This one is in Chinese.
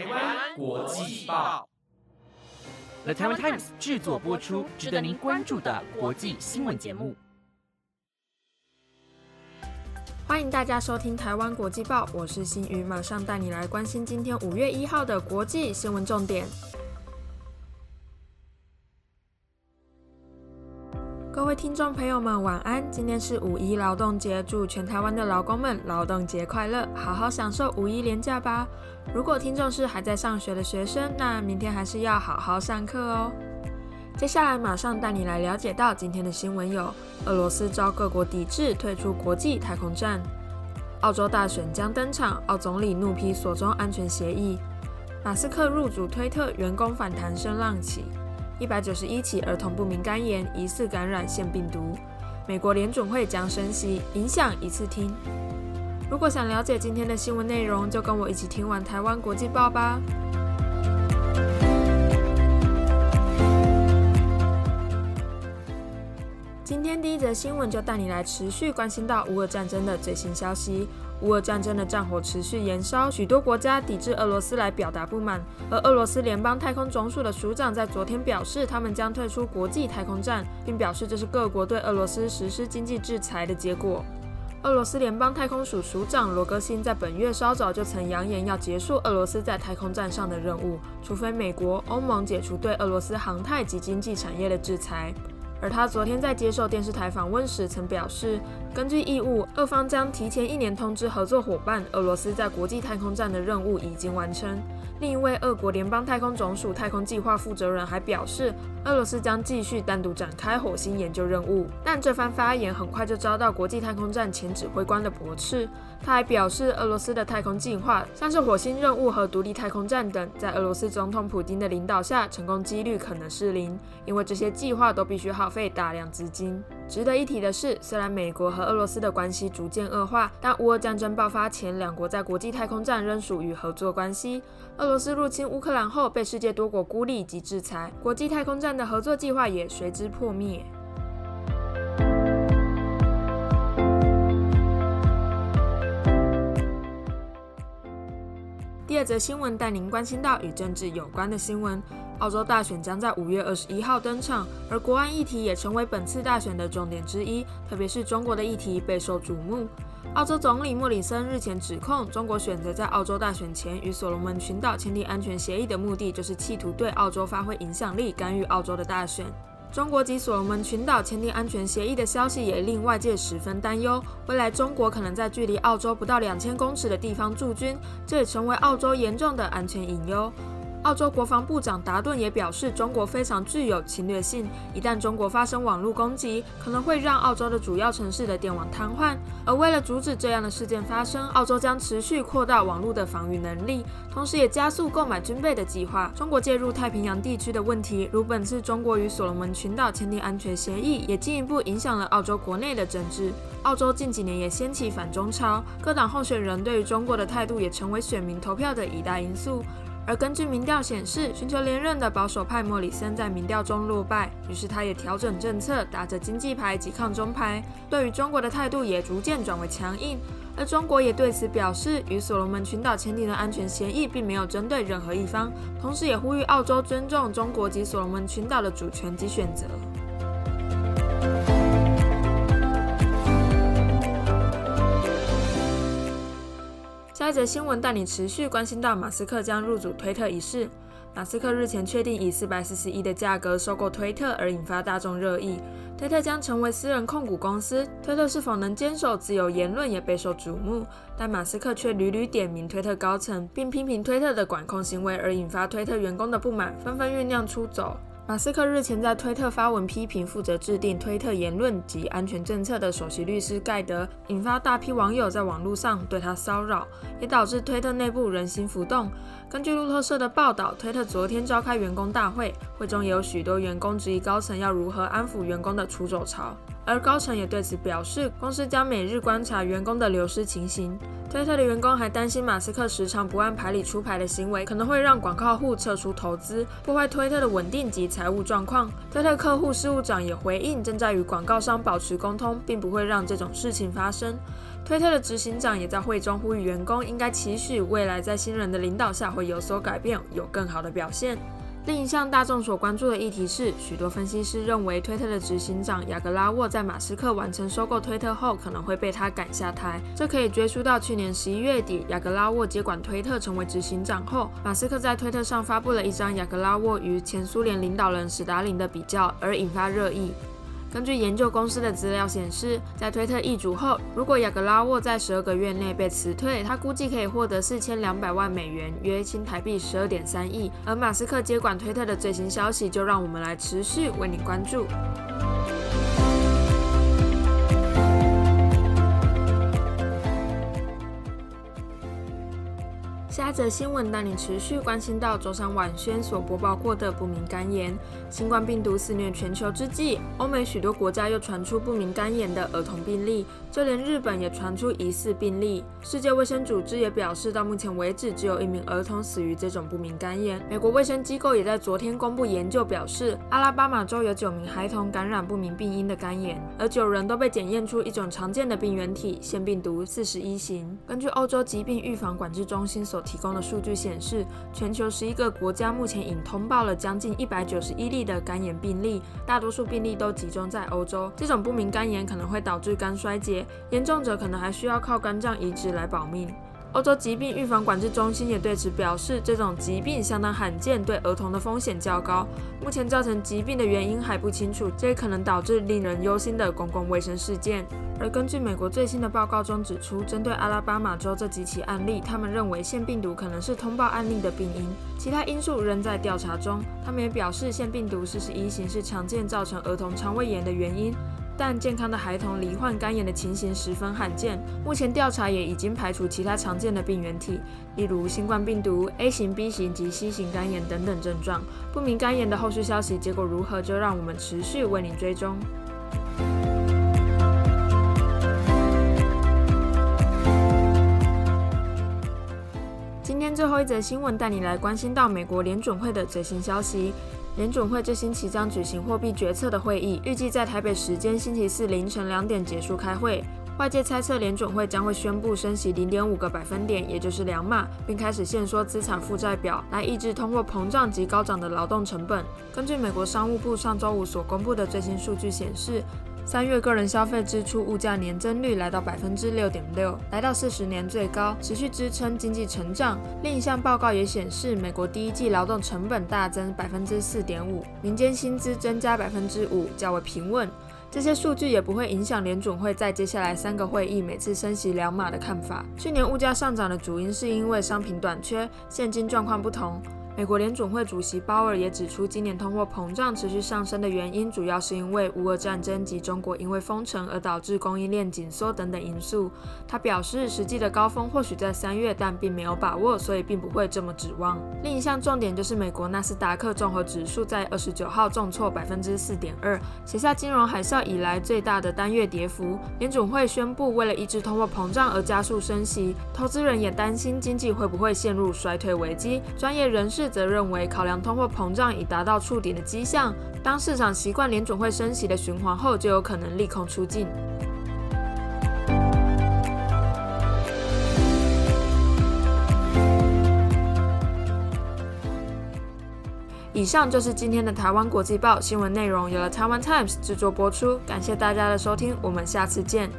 台湾国际报，The Taiwan Times 制作播出，值得您关注的国际新闻节目。欢迎大家收听台湾国际报，我是新宇，马上带你来关心今天五月一号的国际新闻重点。位听众朋友们，晚安！今天是五一劳动节，祝全台湾的劳工们劳动节快乐，好好享受五一连假吧。如果听众是还在上学的学生，那明天还是要好好上课哦。接下来马上带你来了解到今天的新闻有：俄罗斯遭各国抵制退出国际太空站；澳洲大选将登场，澳总理怒批所中安全协议；马斯克入主推特，员工反弹声浪起。一百九十一起儿童不明肝炎疑似感染腺病毒，美国联准会将升息，影响一次听。如果想了解今天的新闻内容，就跟我一起听完台湾国际报吧。今天第一则新闻就带你来持续关心到乌俄战争的最新消息。乌俄战争的战火持续延烧，许多国家抵制俄罗斯来表达不满。而俄罗斯联邦太空总署的署长在昨天表示，他们将退出国际太空站，并表示这是各国对俄罗斯实施经济制裁的结果。俄罗斯联邦太空署署长罗戈辛在本月稍早就曾扬言要结束俄罗斯在太空站上的任务，除非美国、欧盟解除对俄罗斯航太及经济产业的制裁。而他昨天在接受电视台访问时曾表示，根据义务，俄方将提前一年通知合作伙伴，俄罗斯在国际太空站的任务已经完成。另一位俄国联邦太空总署太空计划负责人还表示，俄罗斯将继续单独展开火星研究任务。但这番发言很快就遭到国际太空站前指挥官的驳斥。他还表示，俄罗斯的太空计划，像是火星任务和独立太空站等，在俄罗斯总统普京的领导下，成功几率可能是零，因为这些计划都必须耗费大量资金。值得一提的是，虽然美国和俄罗斯的关系逐渐恶化，但乌俄战争爆发前，两国在国际太空站仍属于合作关系。俄罗斯入侵乌克兰后，被世界多国孤立及制裁，国际太空站的合作计划也随之破灭。第二则新闻带您关心到与政治有关的新闻。澳洲大选将在五月二十一号登场，而国安议题也成为本次大选的重点之一，特别是中国的议题备受瞩目。澳洲总理莫里森日前指控，中国选择在澳洲大选前与所罗门群岛签订安全协议的目的，就是企图对澳洲发挥影响力，干预澳洲的大选。中国及所罗门群岛签订安全协议的消息也令外界十分担忧，未来中国可能在距离澳洲不到两千公尺的地方驻军，这也成为澳洲严重的安全隐忧。澳洲国防部长达顿也表示，中国非常具有侵略性，一旦中国发生网络攻击，可能会让澳洲的主要城市的电网瘫痪。而为了阻止这样的事件发生，澳洲将持续扩大网络的防御能力，同时也加速购买军备的计划。中国介入太平洋地区的问题，如本次中国与所罗门群岛签订安全协议，也进一步影响了澳洲国内的政治。澳洲近几年也掀起反中潮，各党候选人对于中国的态度也成为选民投票的一大因素。而根据民调显示，寻求连任的保守派莫里森在民调中落败，于是他也调整政策，打着经济牌及抗中牌，对于中国的态度也逐渐转为强硬。而中国也对此表示，与所罗门群岛签订的安全协议并没有针对任何一方，同时也呼吁澳洲尊重中国及所罗门群岛的主权及选择。下一则新闻带你持续关心到马斯克将入主推特一事。马斯克日前确定以四百四十亿的价格收购推特，而引发大众热议。推特将成为私人控股公司，推特是否能坚守自由言论也备受瞩目。但马斯克却屡屡点名推特高层，并批评推特的管控行为，而引发推特员工的不满，纷纷酝酿出走。马斯克日前在推特发文批评负责制定推特言论及安全政策的首席律师盖德，引发大批网友在网络上对他骚扰，也导致推特内部人心浮动。根据路透社的报道，推特昨天召开员工大会，会中也有许多员工质疑高层要如何安抚员工的出走潮。而高层也对此表示，公司将每日观察员工的流失情形。推特的员工还担心马斯克时常不按牌理出牌的行为，可能会让广告户撤出投资，破坏推特的稳定及财务状况。推特客户事务长也回应，正在与广告商保持沟通，并不会让这种事情发生。推特的执行长也在会中呼吁员工应该期许未来在新人的领导下会有所改变，有更好的表现。另一项大众所关注的议题是，许多分析师认为，推特的执行长雅各拉沃在马斯克完成收购推特后，可能会被他赶下台。这可以追溯到去年十一月底，雅各拉沃接管推特成为执行长后，马斯克在推特上发布了一张雅各拉沃与前苏联领导人史达林的比较，而引发热议。根据研究公司的资料显示，在推特易主后，如果雅格拉沃在十二个月内被辞退，他估计可以获得四千两百万美元，约新台币十二点三亿。而马斯克接管推特的最新消息，就让我们来持续为你关注。下一则新闻带你持续关心到周三晚宣所播报过的不明肝炎。新冠病毒肆虐全球之际，欧美许多国家又传出不明肝炎的儿童病例，就连日本也传出疑似病例。世界卫生组织也表示，到目前为止，只有一名儿童死于这种不明肝炎。美国卫生机构也在昨天公布研究，表示阿拉巴马州有九名孩童感染不明病因的肝炎，而九人都被检验出一种常见的病原体——腺病毒四十一型。根据欧洲疾病预防管制中心所提供的数据显示，全球十一个国家目前已通报了将近一百九十一例的肝炎病例，大多数病例都集中在欧洲。这种不明肝炎可能会导致肝衰竭，严重者可能还需要靠肝脏移植来保命。欧洲疾病预防管制中心也对此表示，这种疾病相当罕见，对儿童的风险较高。目前造成疾病的原因还不清楚，这也可能导致令人忧心的公共卫生事件。而根据美国最新的报告中指出，针对阿拉巴马州这几起案例，他们认为腺病毒可能是通报案例的病因，其他因素仍在调查中。他们也表示，腺病毒四十一型是常见造成儿童肠胃炎的原因。但健康的孩童罹患肝炎的情形十分罕见。目前调查也已经排除其他常见的病原体，例如新冠病毒、A 型、B 型及 C 型肝炎等等症状。不明肝炎的后续消息结果如何，就让我们持续为您追踪。今天最后一则新闻带你来关心到美国联准会的最新消息。联准会这星期将举行货币决策的会议，预计在台北时间星期四凌晨两点结束开会。外界猜测联准会将会宣布升息零点五个百分点，也就是两码，并开始限缩资产负债表，来抑制通货膨胀及高涨的劳动成本。根据美国商务部上周五所公布的最新数据显示。三月个人消费支出物价年增率来到百分之六点六，来到四十年最高，持续支撑经济成长。另一项报告也显示，美国第一季劳动成本大增百分之四点五，民间薪资增加百分之五，较为平稳。这些数据也不会影响联准会在接下来三个会议每次升息两码的看法。去年物价上涨的主因是因为商品短缺，现金状况不同。美国联准会主席鲍尔也指出，今年通货膨胀持续上升的原因，主要是因为乌俄战争及中国因为封城而导致供应链紧缩等等因素。他表示，实际的高峰或许在三月，但并没有把握，所以并不会这么指望。另一项重点就是美国纳斯达克综合指数在二十九号重挫百分之四点二，写下金融海啸以来最大的单月跌幅。联准会宣布，为了抑制通货膨胀而加速升息，投资人也担心经济会不会陷入衰退危机。专业人士。则认为，考量通货膨胀已达到触顶的迹象，当市场习惯联准会升息的循环后，就有可能利空出尽。以上就是今天的台湾国际报新闻内容，由了台湾 Times 制作播出，感谢大家的收听，我们下次见。